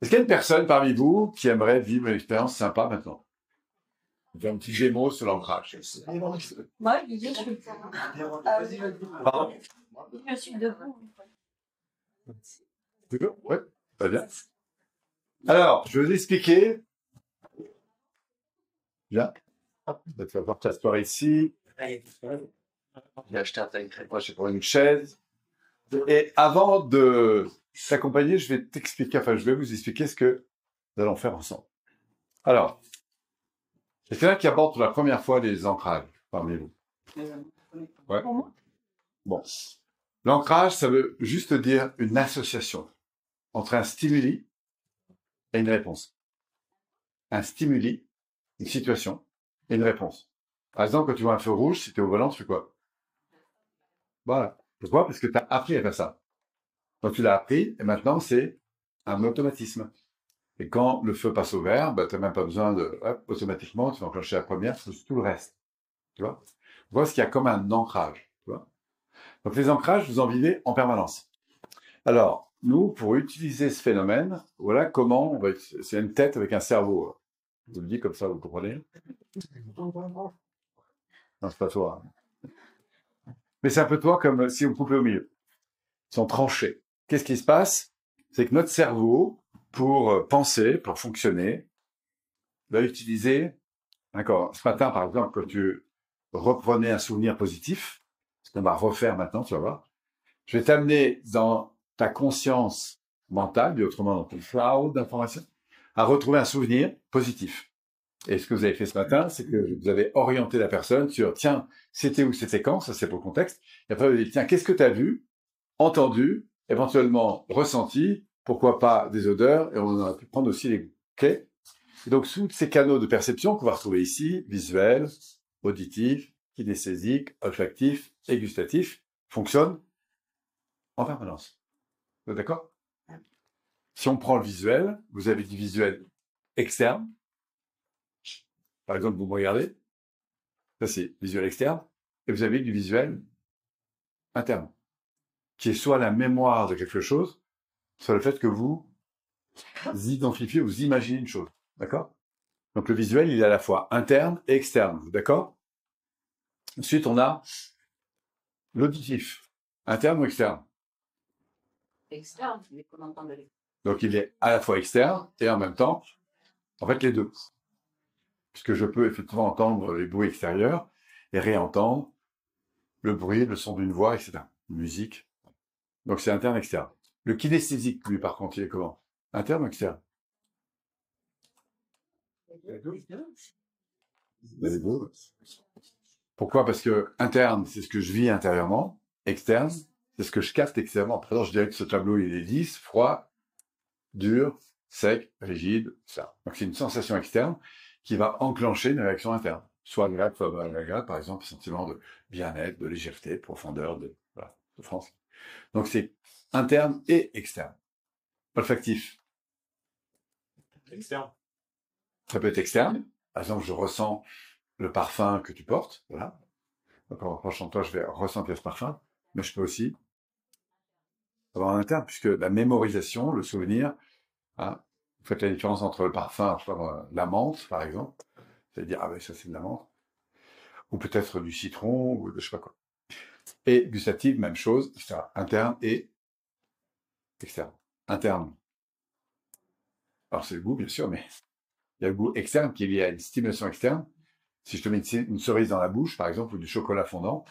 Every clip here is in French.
Est-ce qu'il y a une personne parmi vous qui aimerait vivre une expérience sympa maintenant? Faire un petit gémeaux sur l'ancrage. Moi, je dis, je suis, Pardon? Je suis debout. Tu veux? Ouais, très bien. Alors, je vais vous expliquer. Bien. Vais te faire t'asseoir ici. J'ai acheté un Moi, j'ai trouvé une chaise. Et avant de t'accompagner, je vais t'expliquer, enfin, je vais vous expliquer ce que nous allons faire ensemble. Alors, a quelqu'un qui aborde pour la première fois les ancrages parmi vous. Ouais. Bon. L'ancrage, ça veut juste dire une association entre un stimuli et une réponse. Un stimuli, une situation et une réponse. Par exemple, quand tu vois un feu rouge, si tu es au volant, tu fais quoi? Voilà. Pourquoi? Parce que tu as appris à faire ça. Donc tu l'as appris et maintenant c'est un automatisme. Et quand le feu passe au vert, bah, tu n'as même pas besoin de... hop, automatiquement, tu vas enclencher la première, tout le reste. Tu vois? Voilà ce qu'il y a comme un ancrage. Tu vois? Donc les ancrages, vous en vivez en permanence. Alors, nous, pour utiliser ce phénomène, voilà comment on va... C'est une tête avec un cerveau. Je vous le dis comme ça, vous comprenez? Non, c'est pas toi. Mais c'est un peu toi comme si on coupait au milieu. Ils sont tranchés. Qu'est-ce qui se passe? C'est que notre cerveau, pour euh, penser, pour fonctionner, va utiliser... D'accord. Ce matin, par exemple, quand tu reprenais un souvenir positif, ce qu'on va refaire maintenant, tu vas voir, je vais t'amener dans ta conscience mentale, dit autrement dans ton cloud d'information, à retrouver un souvenir positif. Et ce que vous avez fait ce matin, c'est que vous avez orienté la personne sur, tiens, c'était où, c'était quand, ça c'est pour le contexte. Et après, vous avez dit, tiens, qu'est-ce que tu as vu, entendu, éventuellement ressenti, pourquoi pas des odeurs, et on a pu prendre aussi les goûts. Ok Et donc, tous ces canaux de perception qu'on va retrouver ici, visuel, auditif, kinesthésique, olfactif et gustatif, fonctionnent en permanence. Vous êtes d'accord? Si on prend le visuel, vous avez du visuel externe. Par exemple, vous me regardez. Ça, c'est visuel externe. Et vous avez du visuel interne. Qui est soit la mémoire de quelque chose, soit le fait que vous identifiez, vous imaginez une chose. D'accord? Donc le visuel, il est à la fois interne et externe. D'accord? Ensuite, on a l'auditif. Interne ou externe? Externe, mais qu'on entend de. Donc il est à la fois externe et en même temps, en fait, les deux. Puisque je peux effectivement entendre les bruits extérieurs et réentendre le bruit, le son d'une voix, etc. Musique. Donc c'est interne, externe. Le kinesthésique, lui, par contre, il est comment? Interne ou externe? Les deux. Pourquoi? Parce que interne, c'est ce que je vis intérieurement. Externe, c'est ce que je capte extérieurement. Par exemple, je dirais que ce tableau, il est lisse, froid, dur, sec, rigide, ça. Donc c'est une sensation externe qui va enclencher une réaction interne. Soit agréable, soit pas agréable, par exemple, un sentiment de bien-être, de légèreté, de profondeur, de, voilà, de France. Donc c'est interne et externe. Olfactif, Externe. ça peut être externe. Par exemple, je ressens le parfum que tu portes, voilà. Donc en approchant de toi, je vais ressentir ce parfum, mais je peux aussi avoir un interne, puisque la mémorisation, le souvenir, hein, faites la différence entre le parfum, je sais la menthe, par exemple, c'est-à-dire, ah ben ça c'est de la menthe, ou peut-être du citron, ou de je sais pas quoi. Et gustative, même chose, etc. Interne et externe. Interne. Alors c'est le goût, bien sûr, mais il y a le goût externe qui est lié à une stimulation externe. Si je te mets une, une cerise dans la bouche, par exemple, ou du chocolat fondant,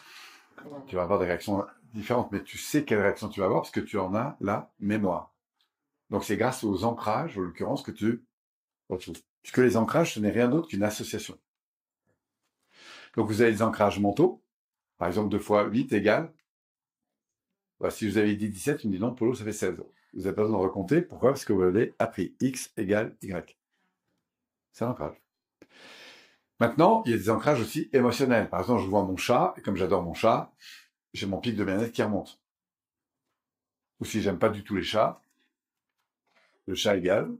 tu vas avoir des réactions différentes, mais tu sais quelle réaction tu vas avoir parce que tu en as la mémoire. Donc c'est grâce aux ancrages, en l'occurrence, que tu retrouves. Puisque les ancrages, ce n'est rien d'autre qu'une association. Donc vous avez des ancrages mentaux. Par exemple, 2 fois 8 égale. Bah, si vous avez dit 17, tu me dis non, Polo, ça fait 16. Vous n'avez pas besoin de recompter. Pourquoi? Parce que vous avez appris x égale y. C'est un ancrage. Maintenant, il y a des ancrages aussi émotionnels. Par exemple, je vois mon chat, et comme j'adore mon chat, j'ai mon pic de bien-être qui remonte. Ou si j'aime pas du tout les chats, le chat égal,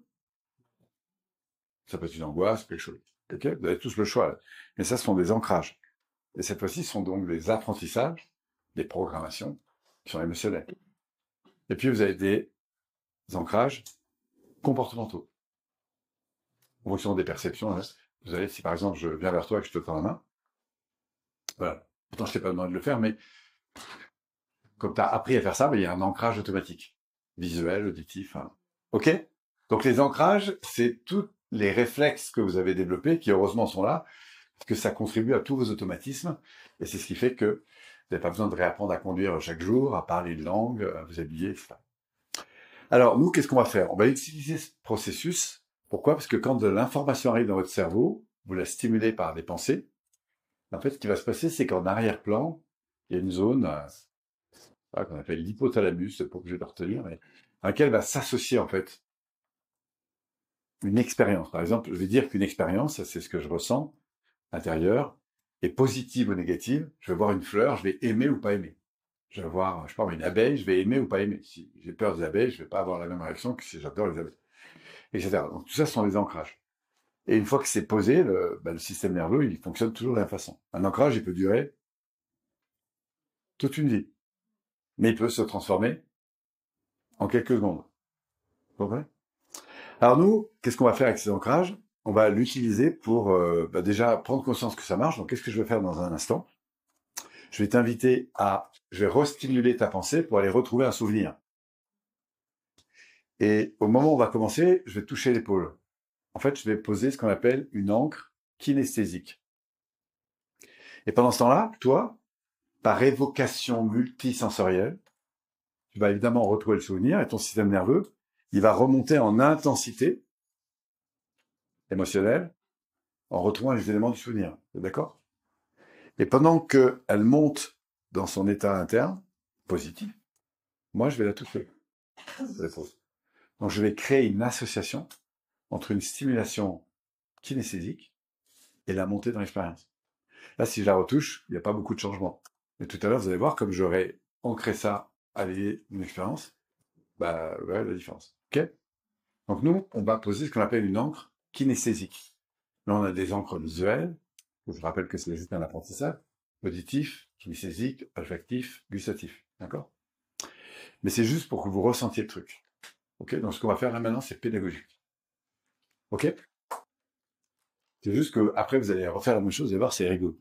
ça peut être une angoisse, quelque chose. Vous avez tous le choix. Mais ça, ce sont des ancrages. Et cette fois-ci, ce sont donc des apprentissages, des programmations qui sont émotionnelles. Et puis, vous avez des ancrages comportementaux. En fonction des perceptions, hein. vous allez, si par exemple je viens vers toi et que je te tends la main, voilà. Pourtant, je t'ai pas demandé de le faire, mais comme tu as appris à faire ça, il y a un ancrage automatique. Visuel, auditif. Hein. OK Donc les ancrages, c'est tous les réflexes que vous avez développés, qui heureusement sont là, parce que ça contribue à tous vos automatismes, et c'est ce qui fait que vous n'avez pas besoin de réapprendre à conduire chaque jour, à parler une langue, à vous habiller, etc. Alors, nous, qu'est-ce qu'on va faire? On va utiliser ce processus. Pourquoi? Parce que quand de l'information arrive dans votre cerveau, vous la stimulez par des pensées. En fait, ce qui va se passer, c'est qu'en arrière-plan, il y a une zone euh, qu'on appelle l'hypothalamus, c'est pas obligé de retenir, mais à laquelle va s'associer en fait une expérience. Par exemple, je vais dire qu'une expérience, c'est ce que je ressens intérieur, est positive ou négative. Je vais voir une fleur, je vais aimer ou pas aimer je vais voir, je sais pas, une abeille, je vais aimer ou pas aimer. Si j'ai peur des abeilles, je vais pas avoir la même réaction que si j'adore les abeilles, etc. Donc tout ça, ce sont des ancrages. Et une fois que c'est posé, le, bah, le système nerveux, il fonctionne toujours de la même façon. Un ancrage, il peut durer toute une vie, mais il peut se transformer en quelques secondes. Vous Alors nous, qu'est-ce qu'on va faire avec ces ancrages? On va l'utiliser pour euh, bah, déjà prendre conscience que ça marche. Donc qu'est-ce que je vais faire dans un instant? Je vais t'inviter à, je vais restimuler ta pensée pour aller retrouver un souvenir. Et au moment où on va commencer, je vais toucher l'épaule. En fait, je vais poser ce qu'on appelle une encre kinesthésique. Et pendant ce temps-là, toi, par évocation multisensorielle, tu vas évidemment retrouver le souvenir et ton système nerveux, il va remonter en intensité émotionnelle en retrouvant les éléments du souvenir. D'accord? Et pendant qu'elle monte dans son état interne, positif, moi, je vais la toucher. Donc, je vais créer une association entre une stimulation kinesthésique et la montée dans l'expérience. Là, si je la retouche, il n'y a pas beaucoup de changement. Mais tout à l'heure, vous allez voir, comme j'aurais ancré ça à une expérience, bah, ouais, la différence. OK? Donc, nous, on va poser ce qu'on appelle une encre kinesthésique. Là, on a des encres visuelles, je rappelle que c'est juste un apprentissage auditif, kinesthésique, olfactif, gustatif. D'accord? Mais c'est juste pour que vous ressentiez le truc. Ok? Donc ce qu'on va faire là maintenant, c'est pédagogique. Ok? C'est juste que après vous allez refaire la même chose et voir, c'est rigolo.